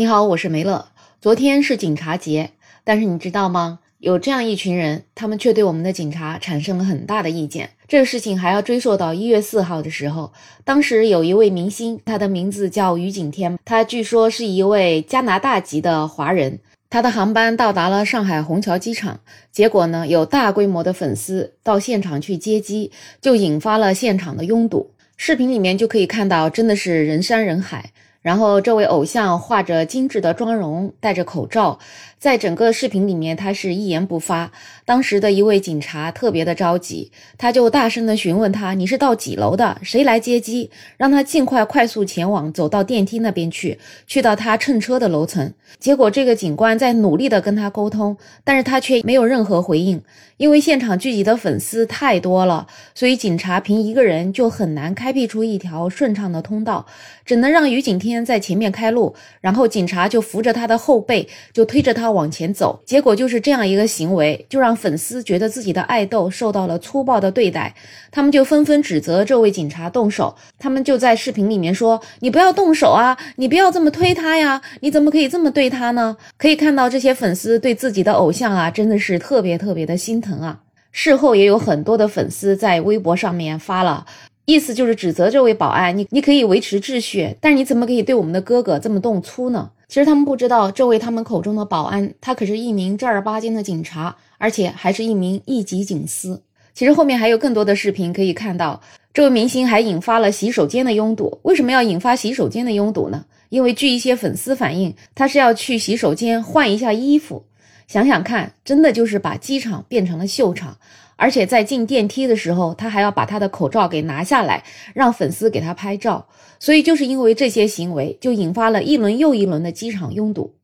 你好，我是梅乐。昨天是警察节，但是你知道吗？有这样一群人，他们却对我们的警察产生了很大的意见。这个事情还要追溯到一月四号的时候，当时有一位明星，他的名字叫于景天，他据说是一位加拿大籍的华人，他的航班到达了上海虹桥机场，结果呢，有大规模的粉丝到现场去接机，就引发了现场的拥堵。视频里面就可以看到，真的是人山人海。然后，这位偶像画着精致的妆容，戴着口罩，在整个视频里面，他是一言不发。当时的一位警察特别的着急，他就大声的询问他：“你是到几楼的？谁来接机？”让他尽快快速前往，走到电梯那边去，去到他乘车的楼层。结果，这个警官在努力的跟他沟通，但是他却没有任何回应，因为现场聚集的粉丝太多了，所以警察凭一个人就很难开辟出一条顺畅的通道，只能让于景天。在前面开路，然后警察就扶着他的后背，就推着他往前走。结果就是这样一个行为，就让粉丝觉得自己的爱豆受到了粗暴的对待。他们就纷纷指责这位警察动手。他们就在视频里面说：“你不要动手啊，你不要这么推他呀，你怎么可以这么对他呢？”可以看到这些粉丝对自己的偶像啊，真的是特别特别的心疼啊。事后也有很多的粉丝在微博上面发了。意思就是指责这位保安，你你可以维持秩序，但是你怎么可以对我们的哥哥这么动粗呢？其实他们不知道，这位他们口中的保安，他可是一名正儿八经的警察，而且还是一名一级警司。其实后面还有更多的视频可以看到，这位明星还引发了洗手间的拥堵。为什么要引发洗手间的拥堵呢？因为据一些粉丝反映，他是要去洗手间换一下衣服。想想看，真的就是把机场变成了秀场。而且在进电梯的时候，他还要把他的口罩给拿下来，让粉丝给他拍照。所以就是因为这些行为，就引发了一轮又一轮的机场拥堵。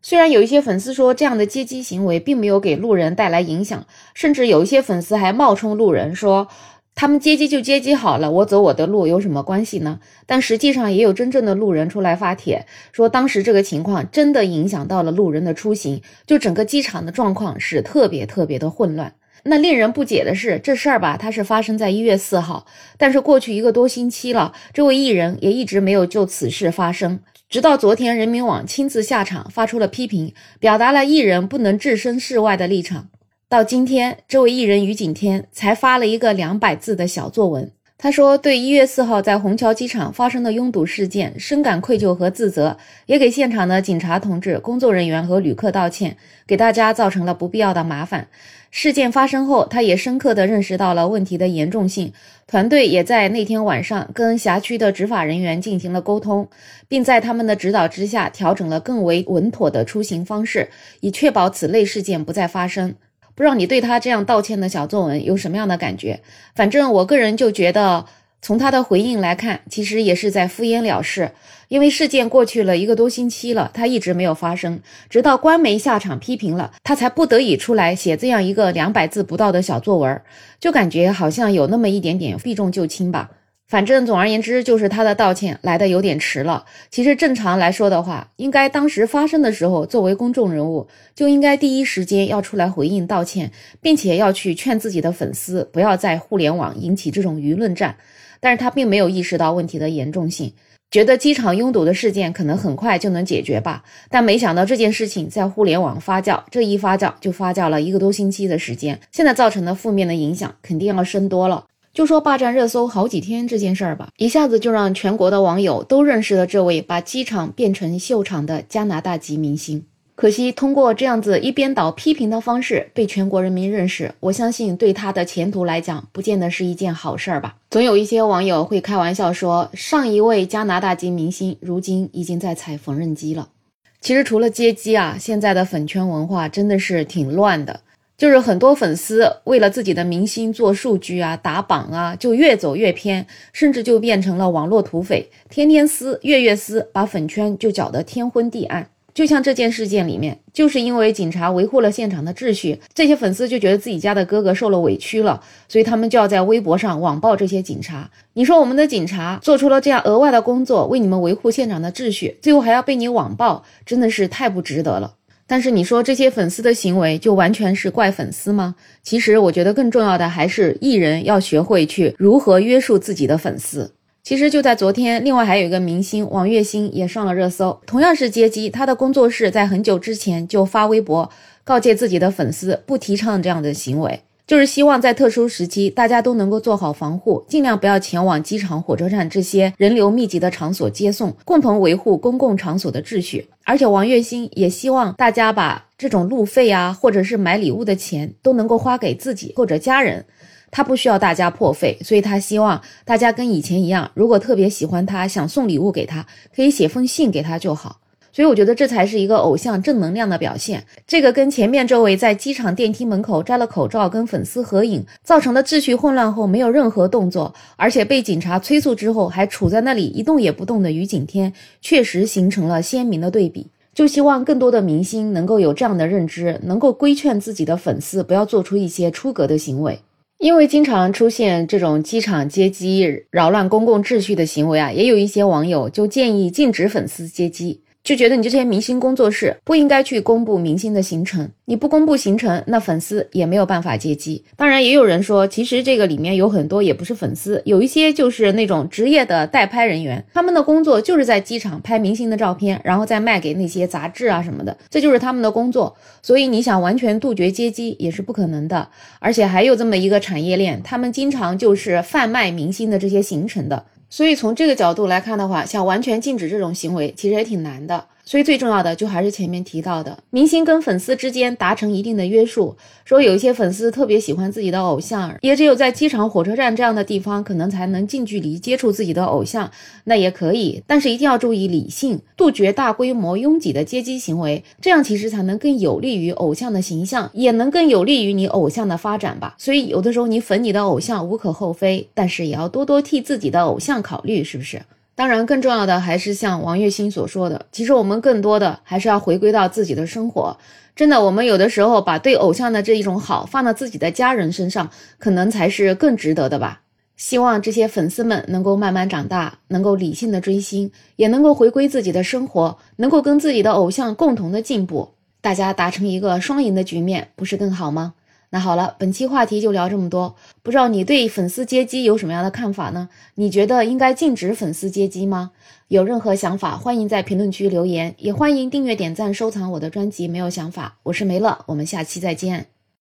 虽然有一些粉丝说这样的接机行为并没有给路人带来影响，甚至有一些粉丝还冒充路人说他们接机就接机好了，我走我的路有什么关系呢？但实际上也有真正的路人出来发帖说，当时这个情况真的影响到了路人的出行，就整个机场的状况是特别特别的混乱。那令人不解的是，这事儿吧，它是发生在一月四号，但是过去一个多星期了，这位艺人也一直没有就此事发声，直到昨天，人民网亲自下场发出了批评，表达了艺人不能置身事外的立场。到今天，这位艺人于景天才发了一个两百字的小作文。他说：“对一月四号在虹桥机场发生的拥堵事件深感愧疚和自责，也给现场的警察同志、工作人员和旅客道歉，给大家造成了不必要的麻烦。事件发生后，他也深刻地认识到了问题的严重性。团队也在那天晚上跟辖区的执法人员进行了沟通，并在他们的指导之下调整了更为稳妥的出行方式，以确保此类事件不再发生。”不知道你对他这样道歉的小作文有什么样的感觉？反正我个人就觉得，从他的回应来看，其实也是在敷衍了事。因为事件过去了一个多星期了，他一直没有发声，直到官媒下场批评了，他才不得已出来写这样一个两百字不到的小作文，就感觉好像有那么一点点避重就轻吧。反正总而言之，就是他的道歉来的有点迟了。其实正常来说的话，应该当时发生的时候，作为公众人物，就应该第一时间要出来回应道歉，并且要去劝自己的粉丝不要在互联网引起这种舆论战。但是他并没有意识到问题的严重性，觉得机场拥堵的事件可能很快就能解决吧。但没想到这件事情在互联网发酵，这一发酵就发酵了一个多星期的时间，现在造成的负面的影响肯定要深多了。就说霸占热搜好几天这件事儿吧，一下子就让全国的网友都认识了这位把机场变成秀场的加拿大籍明星。可惜通过这样子一边倒批评的方式被全国人民认识，我相信对他的前途来讲，不见得是一件好事儿吧。总有一些网友会开玩笑说，上一位加拿大籍明星如今已经在踩缝纫机了。其实除了接机啊，现在的粉圈文化真的是挺乱的。就是很多粉丝为了自己的明星做数据啊、打榜啊，就越走越偏，甚至就变成了网络土匪，天天撕、月月撕，把粉圈就搅得天昏地暗。就像这件事件里面，就是因为警察维护了现场的秩序，这些粉丝就觉得自己家的哥哥受了委屈了，所以他们就要在微博上网暴这些警察。你说我们的警察做出了这样额外的工作，为你们维护现场的秩序，最后还要被你网暴，真的是太不值得了。但是你说这些粉丝的行为就完全是怪粉丝吗？其实我觉得更重要的还是艺人要学会去如何约束自己的粉丝。其实就在昨天，另外还有一个明星王栎鑫也上了热搜，同样是接机，他的工作室在很久之前就发微博告诫自己的粉丝，不提倡这样的行为。就是希望在特殊时期，大家都能够做好防护，尽量不要前往机场、火车站这些人流密集的场所接送，共同维护公共场所的秩序。而且王栎鑫也希望大家把这种路费啊，或者是买礼物的钱，都能够花给自己或者家人。他不需要大家破费，所以他希望大家跟以前一样，如果特别喜欢他，想送礼物给他，可以写封信给他就好。所以我觉得这才是一个偶像正能量的表现。这个跟前面这位在机场电梯门口摘了口罩跟粉丝合影，造成的秩序混乱后没有任何动作，而且被警察催促之后还处在那里一动也不动的于景天，确实形成了鲜明的对比。就希望更多的明星能够有这样的认知，能够规劝自己的粉丝不要做出一些出格的行为。因为经常出现这种机场接机扰乱公共秩序的行为啊，也有一些网友就建议禁止粉丝接机。就觉得你这些明星工作室不应该去公布明星的行程，你不公布行程，那粉丝也没有办法接机。当然，也有人说，其实这个里面有很多也不是粉丝，有一些就是那种职业的代拍人员，他们的工作就是在机场拍明星的照片，然后再卖给那些杂志啊什么的，这就是他们的工作。所以你想完全杜绝接机也是不可能的，而且还有这么一个产业链，他们经常就是贩卖明星的这些行程的。所以从这个角度来看的话，想完全禁止这种行为，其实也挺难的。所以最重要的就还是前面提到的，明星跟粉丝之间达成一定的约束。说有一些粉丝特别喜欢自己的偶像，也只有在机场、火车站这样的地方，可能才能近距离接触自己的偶像，那也可以。但是一定要注意理性，杜绝大规模拥挤的接机行为，这样其实才能更有利于偶像的形象，也能更有利于你偶像的发展吧。所以有的时候你粉你的偶像无可厚非，但是也要多多替自己的偶像考虑，是不是？当然，更重要的还是像王栎鑫所说的，其实我们更多的还是要回归到自己的生活。真的，我们有的时候把对偶像的这一种好放到自己的家人身上，可能才是更值得的吧。希望这些粉丝们能够慢慢长大，能够理性的追星，也能够回归自己的生活，能够跟自己的偶像共同的进步，大家达成一个双赢的局面，不是更好吗？那好了，本期话题就聊这么多。不知道你对粉丝接机有什么样的看法呢？你觉得应该禁止粉丝接机吗？有任何想法，欢迎在评论区留言，也欢迎订阅、点赞、收藏我的专辑。没有想法，我是梅乐，我们下期再见。